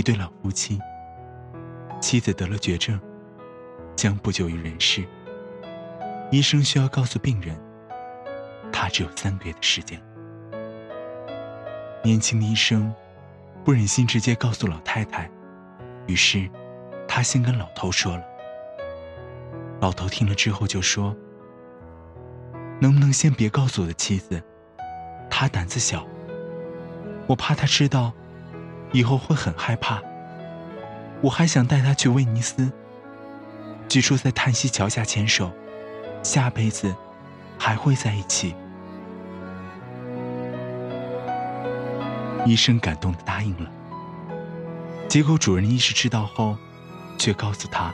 一对老夫妻，妻子得了绝症，将不久于人世。医生需要告诉病人，他只有三个月的时间。年轻的医生不忍心直接告诉老太太，于是他先跟老头说了。老头听了之后就说：“能不能先别告诉我的妻子？她胆子小，我怕她知道。”以后会很害怕。我还想带他去威尼斯。据说在叹息桥下牵手，下辈子还会在一起。医生感动的答应了。结果主任医师知道后，却告诉他，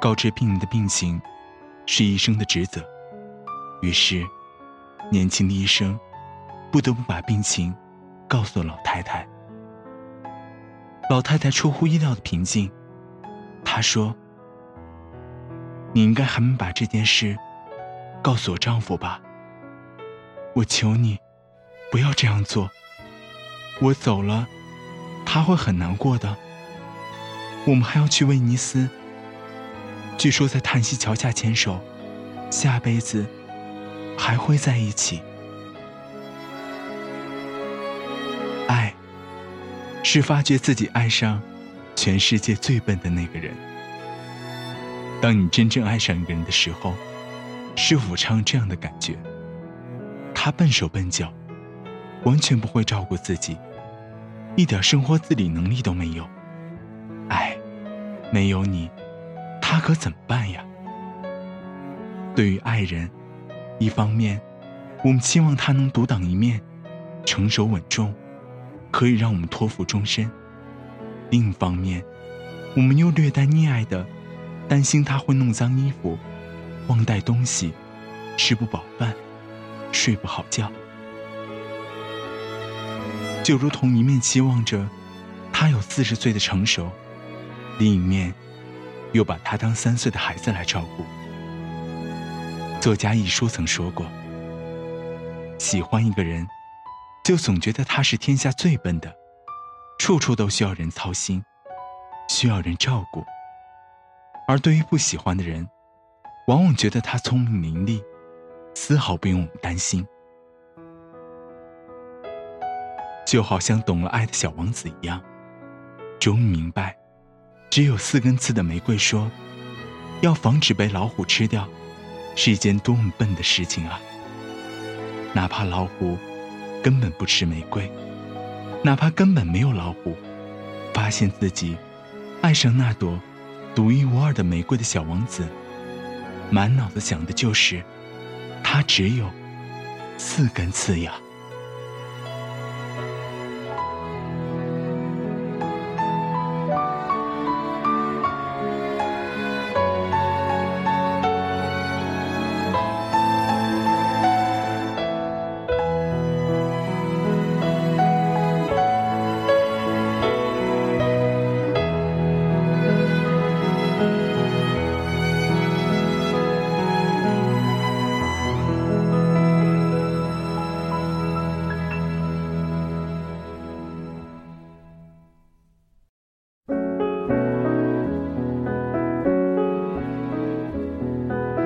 告知病人的病情是医生的职责。于是，年轻的医生不得不把病情告诉老太太。老太太出乎意料的平静，她说：“你应该还没把这件事告诉我丈夫吧？我求你，不要这样做。我走了，他会很难过的。我们还要去威尼斯。据说在叹息桥下牵手，下辈子还会在一起。”是发觉自己爱上全世界最笨的那个人。当你真正爱上一个人的时候，是武昌这样的感觉？他笨手笨脚，完全不会照顾自己，一点生活自理能力都没有。哎，没有你，他可怎么办呀？对于爱人，一方面，我们期望他能独当一面，成熟稳重。可以让我们托付终身。另一方面，我们又略带溺爱的担心他会弄脏衣服、忘带东西、吃不饱饭、睡不好觉。就如同一面期望着他有四十岁的成熟，另一面又把他当三岁的孩子来照顾。作家一书曾说过：“喜欢一个人。”就总觉得他是天下最笨的，处处都需要人操心，需要人照顾。而对于不喜欢的人，往往觉得他聪明伶俐，丝毫不用我们担心。就好像懂了爱的小王子一样，终于明白，只有四根刺的玫瑰说，要防止被老虎吃掉，是一件多么笨的事情啊！哪怕老虎。根本不吃玫瑰，哪怕根本没有老虎，发现自己爱上那朵独一无二的玫瑰的小王子，满脑子想的就是，他只有四根刺呀。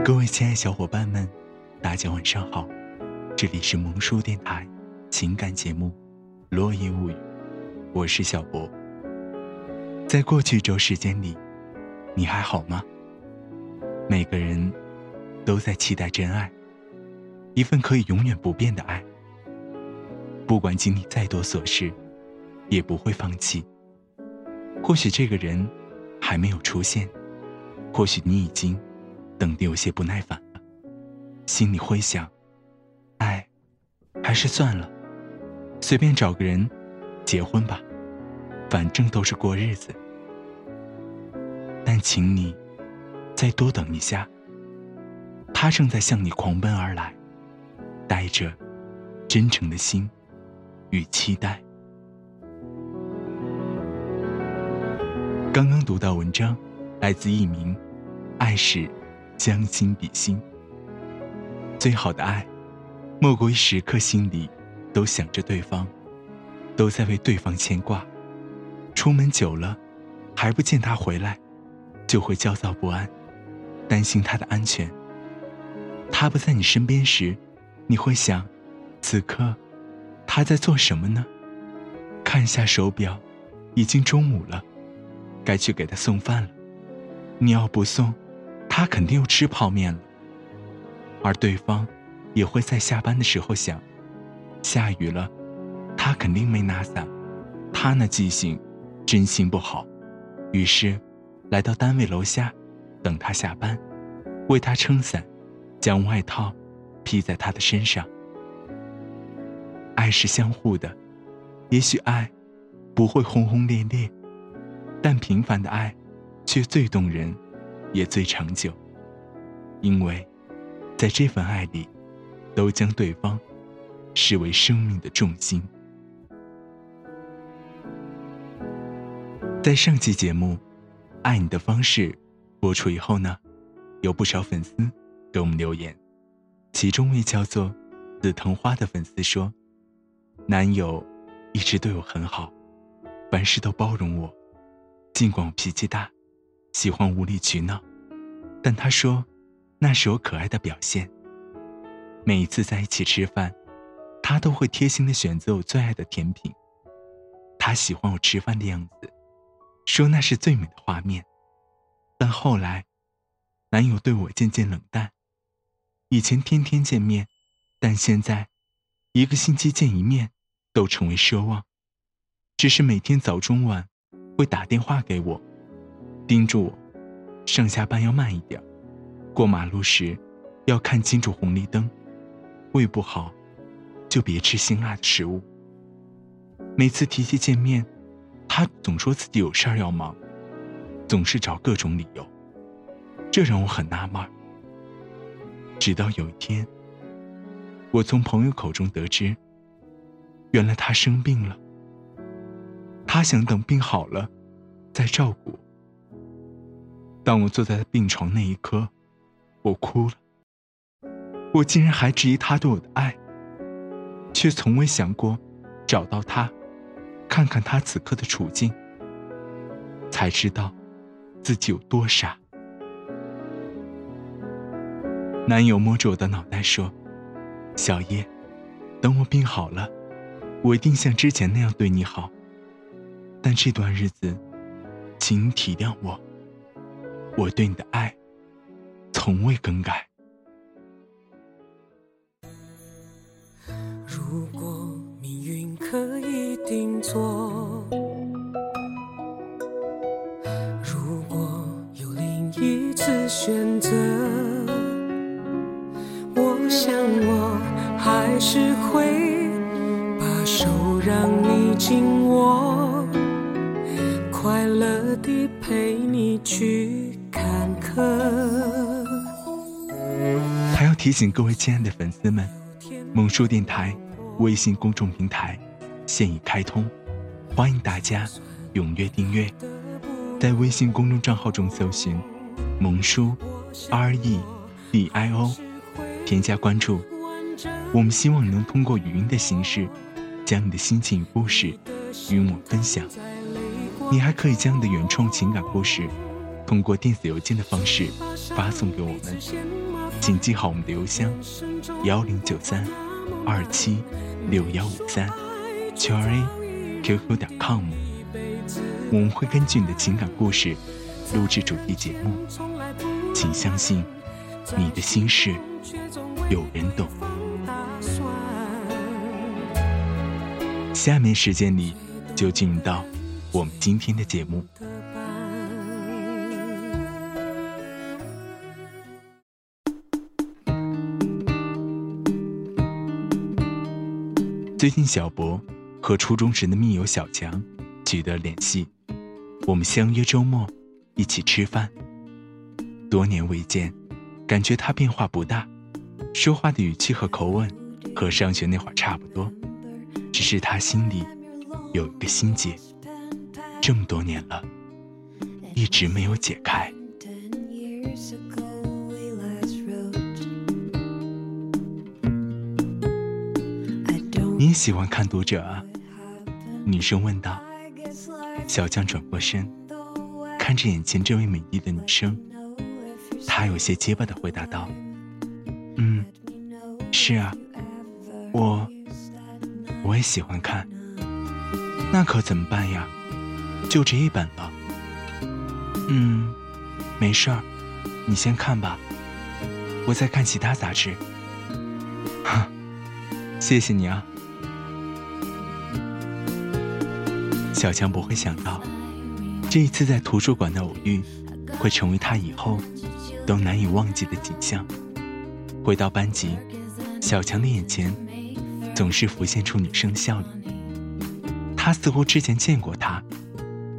各位亲爱小伙伴们，大家晚上好，这里是萌叔电台情感节目《落叶物语》，我是小博。在过去一周时间里，你还好吗？每个人都在期待真爱，一份可以永远不变的爱。不管经历再多琐事，也不会放弃。或许这个人还没有出现，或许你已经。等得有些不耐烦了，心里会想：哎，还是算了，随便找个人结婚吧，反正都是过日子。但请你再多等一下，他正在向你狂奔而来，带着真诚的心与期待。刚刚读到文章，来自一名爱是将心比心。最好的爱，莫过于时刻心里都想着对方，都在为对方牵挂。出门久了，还不见他回来，就会焦躁不安，担心他的安全。他不在你身边时，你会想，此刻他在做什么呢？看一下手表，已经中午了。该去给他送饭了，你要不送，他肯定又吃泡面了。而对方也会在下班的时候想，下雨了，他肯定没拿伞，他那记性真心不好。于是，来到单位楼下，等他下班，为他撑伞，将外套披在他的身上。爱是相互的，也许爱不会轰轰烈烈。但平凡的爱，却最动人，也最长久。因为，在这份爱里，都将对方视为生命的重心。在上期节目《爱你的方式》播出以后呢，有不少粉丝给我们留言，其中一位叫做“紫藤花”的粉丝说：“男友一直对我很好，凡事都包容我。”尽管我脾气大，喜欢无理取闹，但他说，那是我可爱的表现。每一次在一起吃饭，他都会贴心的选择我最爱的甜品。他喜欢我吃饭的样子，说那是最美的画面。但后来，男友对我渐渐冷淡。以前天天见面，但现在，一个星期见一面，都成为奢望。只是每天早中晚。会打电话给我，叮嘱我上下班要慢一点，过马路时要看清楚红绿灯，胃不好就别吃辛辣的食物。每次提起见面，他总说自己有事儿要忙，总是找各种理由，这让我很纳闷。直到有一天，我从朋友口中得知，原来他生病了。他想等病好了，再照顾。当我坐在病床那一刻，我哭了。我竟然还质疑他对我的爱，却从未想过找到他，看看他此刻的处境，才知道自己有多傻。男友摸着我的脑袋说：“小叶，等我病好了，我一定像之前那样对你好。”但这段日子，请你体谅我。我对你的爱，从未更改。如果命运可以定做，如果有另一次选择，我想我还是会把手让你紧握。地陪你去看客。还要提醒各位亲爱的粉丝们，萌叔电台微信公众平台现已开通，欢迎大家踊跃订阅。在微信公众账号中搜寻“萌叔 R E D I O”，添加关注。我们希望能通过语音的形式，将你的心情与故事与我们分享。你还可以将你的原创情感故事，通过电子邮件的方式发送给我们，请记好我们的邮箱：幺零九三二七六幺五三，QRA QQ 点 com。我们会根据你的情感故事录制主题节目，请相信你的心事有人懂。下面时间里就进入到。我们今天的节目。最近小博和初中时的密友小强取得联系，我们相约周末一起吃饭。多年未见，感觉他变化不大，说话的语气和口吻和上学那会儿差不多，只是他心里有一个心结，这么多年了，一直没有解开。你喜欢看读者啊？女生问道。小江转过身，看着眼前这位美丽的女生，他有些结巴的回答道：“嗯，是啊，我我也喜欢看。那可怎么办呀？就这一本了。嗯，没事儿，你先看吧，我再看其他杂志。哈，谢谢你啊。”小强不会想到，这一次在图书馆的偶遇，会成为他以后都难以忘记的景象。回到班级，小强的眼前总是浮现出女生的笑脸。他似乎之前见过她，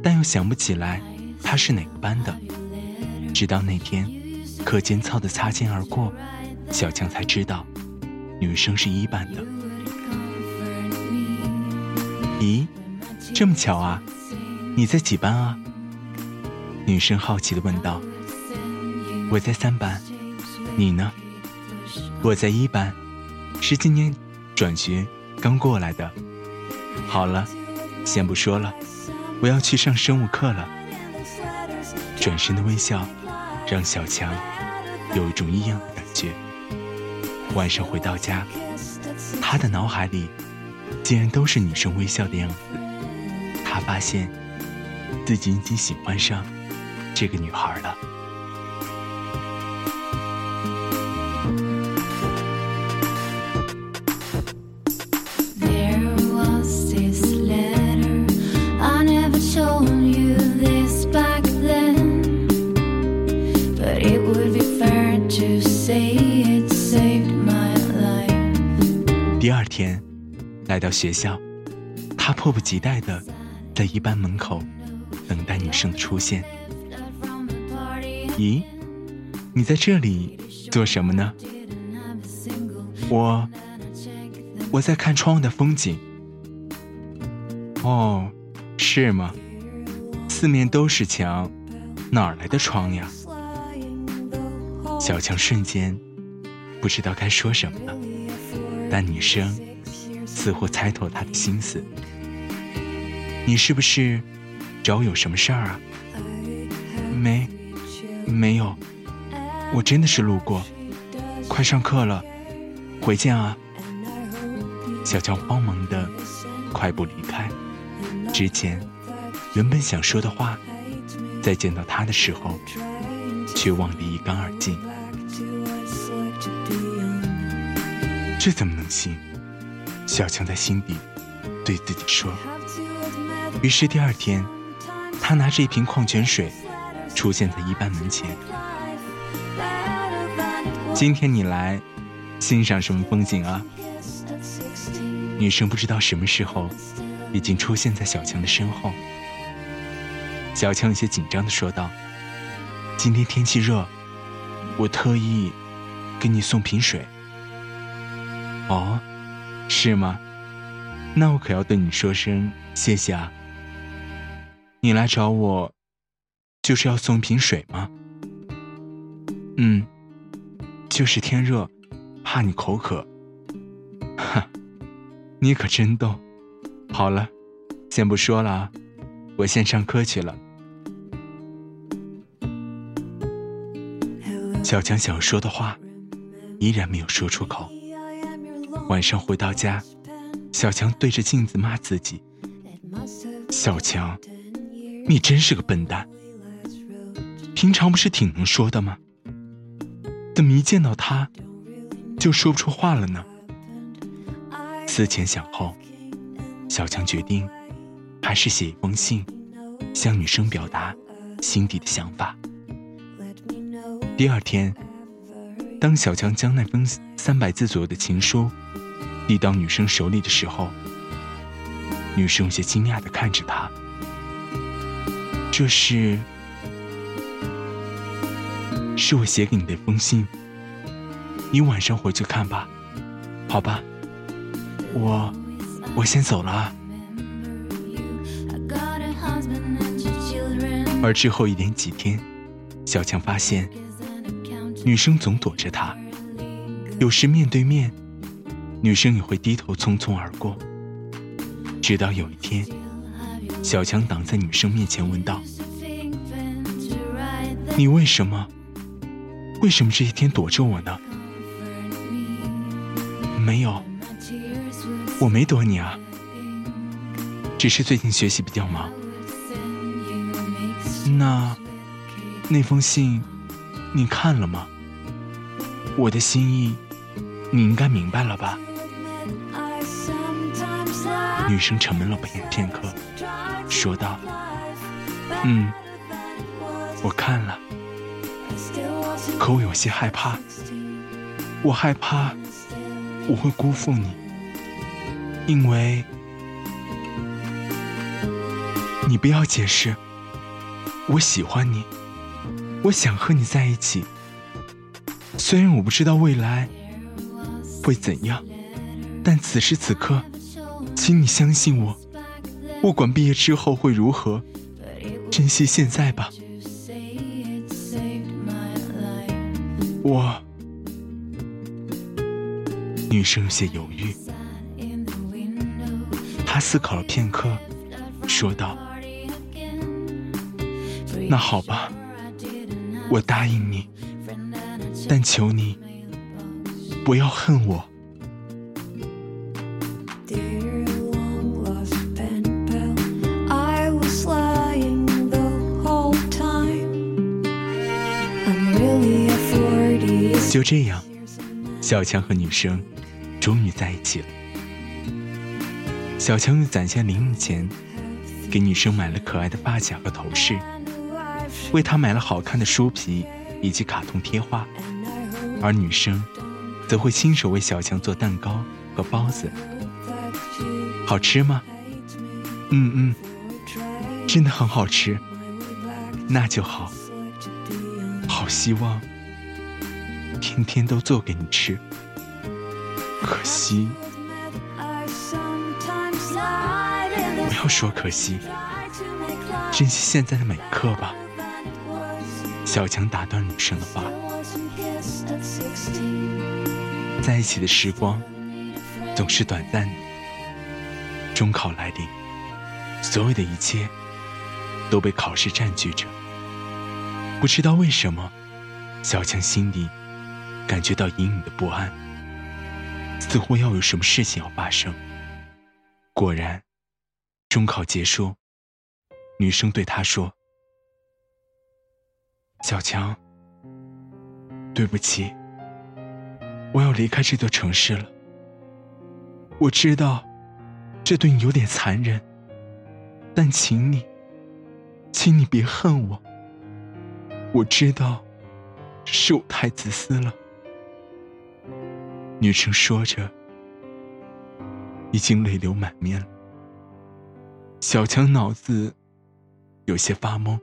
但又想不起来她是哪个班的。直到那天课间操的擦肩而过，小强才知道，女生是一班的。咦？这么巧啊！你在几班啊？女生好奇的问道。我在三班，你呢？我在一班，是今年转学刚过来的。好了，先不说了，我要去上生物课了。转身的微笑，让小强有一种异样的感觉。晚上回到家，他的脑海里竟然都是女生微笑的样子。他发现自己已经喜欢上这个女孩了。来到学校，他迫不及待的。在一班门口等待女生的出现。咦，你在这里做什么呢？我我在看窗外的风景。哦，是吗？四面都是墙，哪来的窗呀？小强瞬间不知道该说什么了，但女生似乎猜透他的心思。你是不是找我有什么事儿啊？没，没有，我真的是路过。快上课了，回见啊！小乔慌忙的快步离开。之前原本想说的话，在见到他的时候，却忘得一干二净。这怎么能行？小强在心底对自己说。于是第二天，他拿着一瓶矿泉水，出现在一班门前。今天你来欣赏什么风景啊？女生不知道什么时候已经出现在小强的身后。小强有些紧张的说道：“今天天气热，我特意给你送瓶水。”哦，是吗？那我可要对你说声谢谢啊。你来找我，就是要送瓶水吗？嗯，就是天热，怕你口渴。哈，你可真逗。好了，先不说了啊，我先上课去了。小强想说的话，依然没有说出口。晚上回到家，小强对着镜子骂自己：小强。你真是个笨蛋！平常不是挺能说的吗？怎么一见到他，就说不出话了呢？思前想后，小强决定，还是写一封信，向女生表达心底的想法。第二天，当小强将那封三百字左右的情书递到女生手里的时候，女生有些惊讶的看着他。这是，是我写给你的一封信。你晚上回去看吧，好吧？我，我先走了。而之后一连几天，小强发现，女生总躲着他，有时面对面，女生也会低头匆匆而过。直到有一天，小强挡在女生面前问道：“你为什么？为什么这一天躲着我呢？”“没有，我没躲你啊，只是最近学习比较忙。”那那封信你看了吗？我的心意你应该明白了吧？女生沉闷了片片刻，说道：“嗯，我看了，可我有些害怕，我害怕我会辜负你，因为你不要解释。”我喜欢你，我想和你在一起。虽然我不知道未来会怎样，但此时此刻，请你相信我。不管毕业之后会如何，珍惜现在吧。我，女生有些犹豫，她思考了片刻，说道。那好吧，我答应你，但求你不要恨我。就这样，小强和女生终于在一起了。小强用攒下零用钱，给女生买了可爱的发卡和头饰。为她买了好看的书皮以及卡通贴画，而女生则会亲手为小强做蛋糕和包子。好吃吗？嗯嗯，真的很好吃。那就好。好希望天天都做给你吃。可惜，不要说可惜，珍惜现在的每刻吧。小强打断女生的话：“在一起的时光总是短暂的。中考来临，所有的一切都被考试占据着。不知道为什么，小强心里感觉到隐隐的不安，似乎要有什么事情要发生。果然，中考结束，女生对他说。”小强，对不起，我要离开这座城市了。我知道，这对你有点残忍，但请你，请你别恨我。我知道，是我太自私了。女生说着，已经泪流满面了。小强脑子有些发懵。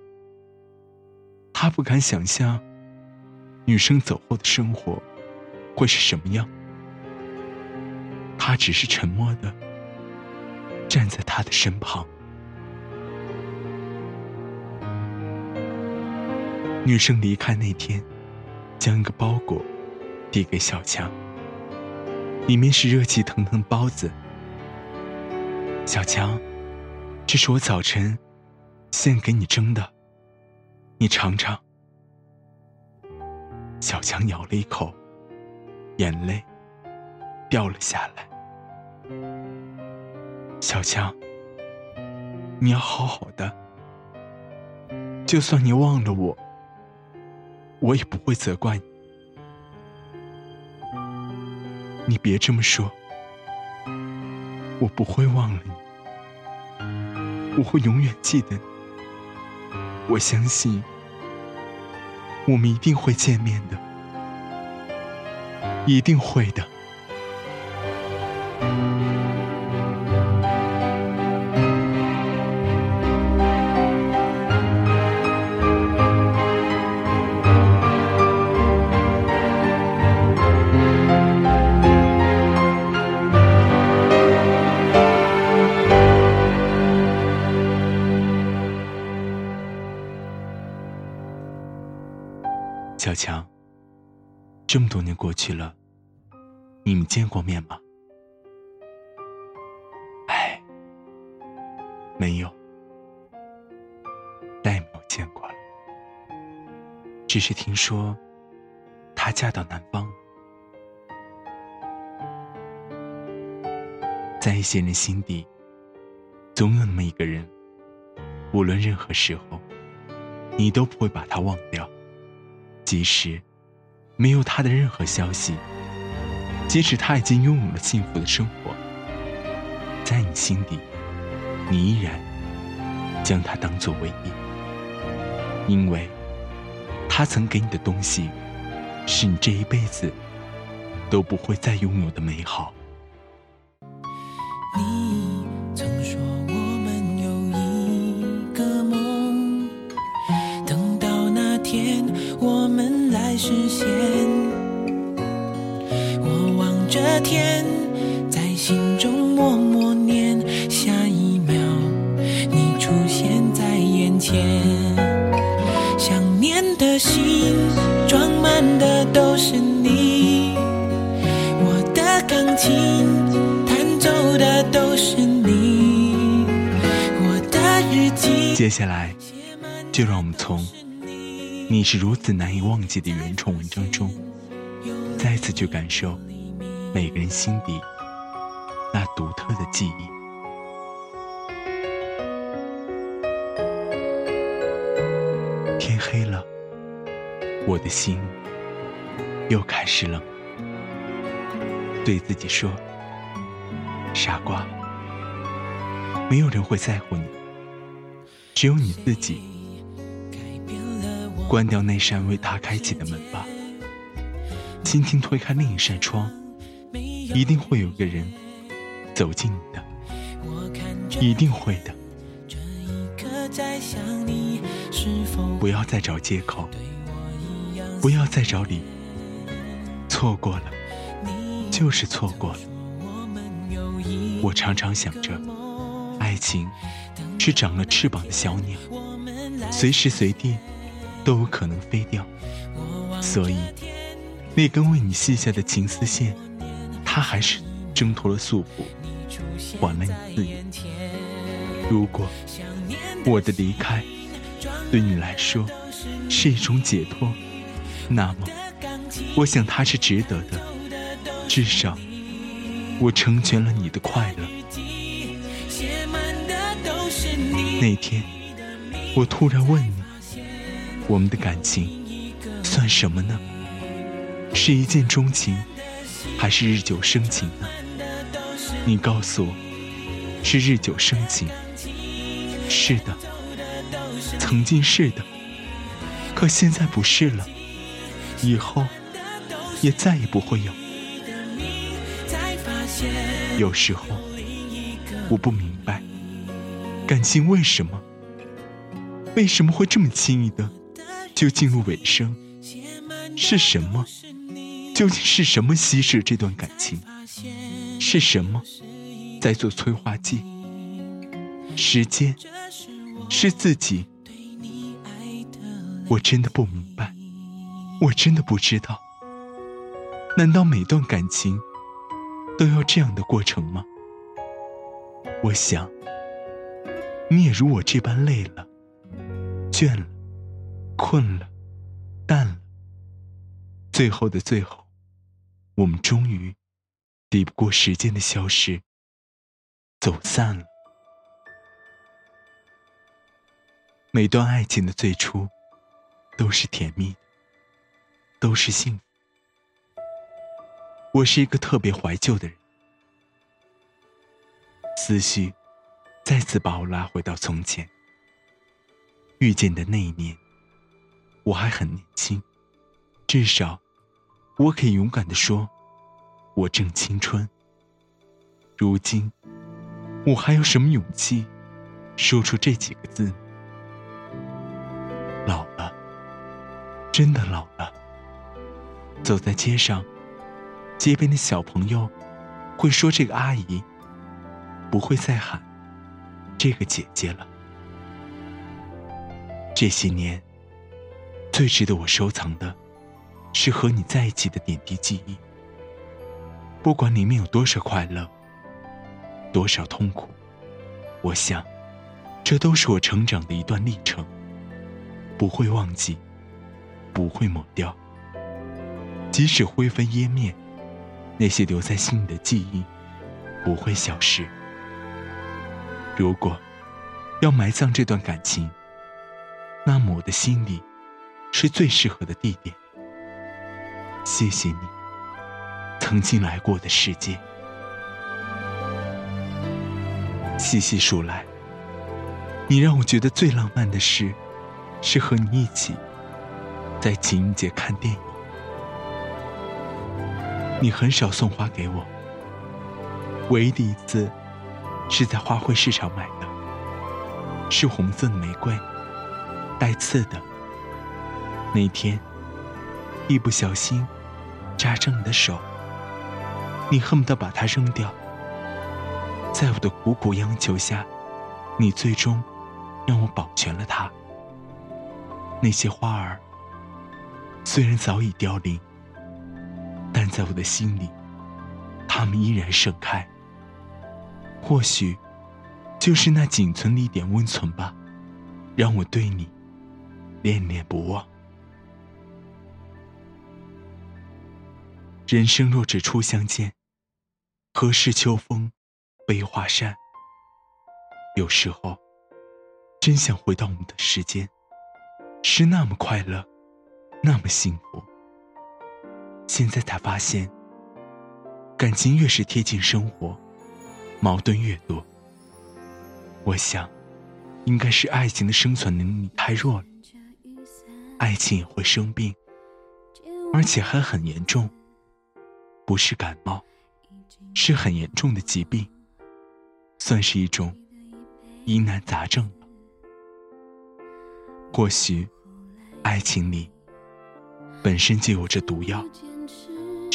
他不敢想象，女生走后的生活会是什么样。他只是沉默的站在她的身旁。女生离开那天，将一个包裹递给小强，里面是热气腾腾的包子。小强，这是我早晨献给你蒸的。你尝尝。小强咬了一口，眼泪掉了下来。小强，你要好好的。就算你忘了我，我也不会责怪你。你别这么说，我不会忘了你，我会永远记得你。我相信，我们一定会见面的，一定会的。过去了，你们见过面吗？哎，没有，再也没有见过了。只是听说，她嫁到南方。在一些人心底，总有那么一个人，无论任何时候，你都不会把他忘掉。即使没有他的任何消息，即使他已经拥有了幸福的生活，在你心底，你依然将他当做唯一，因为他曾给你的东西，是你这一辈子都不会再拥有的美好。我的钢琴。的都是你，接下来，就让我们从《你是如此难以忘记》的原创文章中，再次去感受每个人心底那独特的记忆。天黑了，我的心又开始冷，对自己说。傻瓜，没有人会在乎你，只有你自己。关掉那扇为他开启的门吧，轻轻推开另一扇窗，一定会有个人走进你的，一定会的。不要再找借口，不要再找理由，错过了，就是错过了。我常常想着，爱情是长了翅膀的小鸟，随时随地都有可能飞掉。所以，那根为你系下的情丝线，它还是挣脱了束缚，还了你自由。如果我的离开对你来说是一种解脱，那么，我想它是值得的，至少。我成全了你的快乐。那天，我突然问你：我们的感情算什么呢？是一见钟情，还是日久生情呢？你告诉我，是日久生情。是的，曾经是的，可现在不是了，以后也再也不会有。有时候，我不明白，感情为什么，为什么会这么轻易的就进入尾声？是什么？究竟是什么稀释这段感情？是什么在做催化剂？时间？是自己？我真的不明白，我真的不知道。难道每段感情？都要这样的过程吗？我想，你也如我这般累了、倦了、困了、淡了。最后的最后，我们终于抵不过时间的消失，走散了。每段爱情的最初，都是甜蜜，都是幸福。我是一个特别怀旧的人，思绪再次把我拉回到从前。遇见的那一年，我还很年轻，至少我可以勇敢的说，我正青春。如今，我还有什么勇气说出这几个字？老了，真的老了。走在街上。街边的小朋友会说：“这个阿姨不会再喊这个姐姐了。”这些年最值得我收藏的，是和你在一起的点滴记忆。不管里面有多少快乐，多少痛苦，我想，这都是我成长的一段历程。不会忘记，不会抹掉。即使灰飞烟灭，那些留在心里的记忆，不会消失。如果要埋葬这段感情，那么我的心里是最适合的地点。谢谢你，曾经来过的世界。细细数来，你让我觉得最浪漫的事。是和你一起在情人节看电影。你很少送花给我，唯一的一次是在花卉市场买的，是红色的玫瑰，带刺的。那天一不小心扎着你的手，你恨不得把它扔掉。在我的苦苦央求下，你最终让我保全了它。那些花儿虽然早已凋零，但在我的心里，它们依然盛开。或许，就是那仅存的一点温存吧，让我对你恋恋不忘。人生若只初相见，何事秋风悲画扇？有时候，真想回到我们的时间。是那么快乐，那么幸福。现在才发现，感情越是贴近生活，矛盾越多。我想，应该是爱情的生存能力太弱了。爱情也会生病，而且还很严重。不是感冒，是很严重的疾病，算是一种疑难杂症。或许，爱情里本身就有着毒药，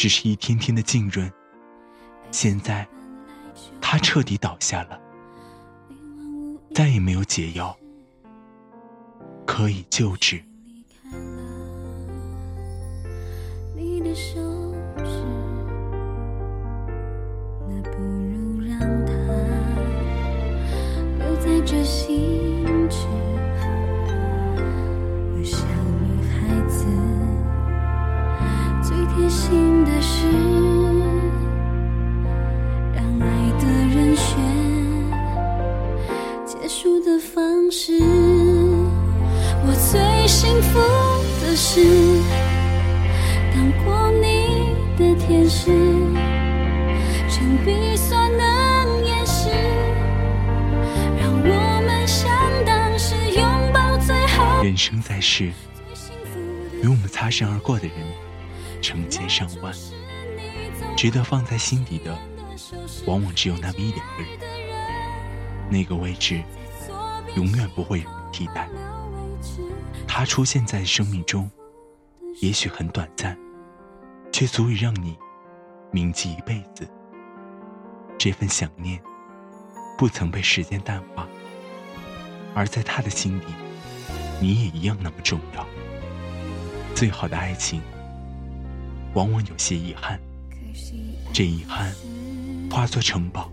只是一天天的浸润，现在他彻底倒下了，再也没有解药可以救治。你的手指，那不如让它留在这心池。有小女孩子最贴心。是当过你的天使，诚笔所能掩饰，让我们像当时拥抱最后。人生在世，与我们擦身而过的人成千上万，值得放在心底的，往往只有那么一两个人。那个位置，永远不会有人替代。他出现在生命中，也许很短暂，却足以让你铭记一辈子。这份想念，不曾被时间淡化，而在他的心里，你也一样那么重要。最好的爱情，往往有些遗憾，这遗憾化作城堡，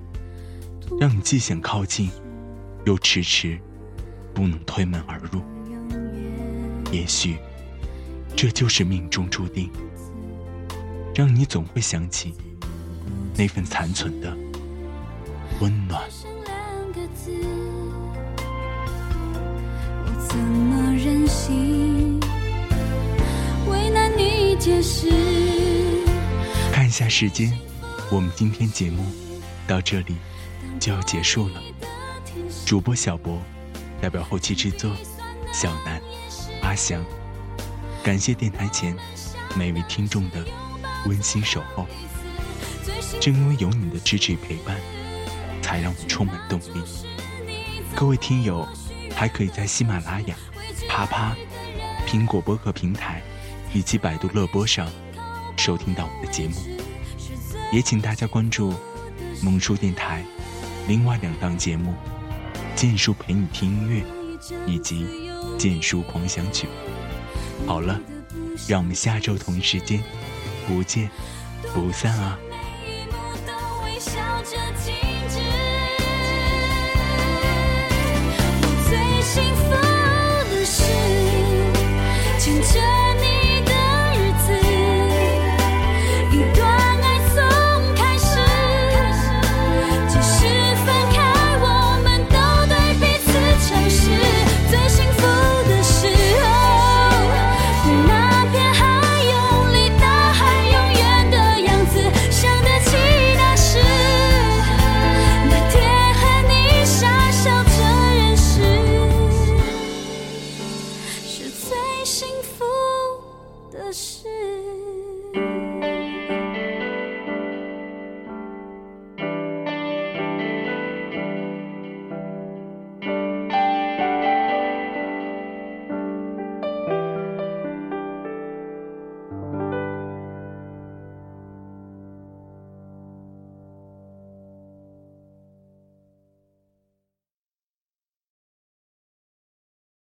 让你既想靠近，又迟迟不能推门而入。也许，这就是命中注定，让你总会想起那份残存的温暖。怎么忍心为难你解释看一下时间，我们今天节目到这里就要结束了。主播小博代表后期制作，小南。阿翔，感谢电台前每位听众的温馨守候。正因为有你的支持陪伴，才让我充满动力。各位听友，还可以在喜马拉雅、啪啪、苹果播客平台以及百度乐播上收听到我的节目。也请大家关注萌叔电台另外两档节目：剑叔陪你听音乐，以及。剑叔狂想曲。好了，让我们下周同一时间不见不散啊！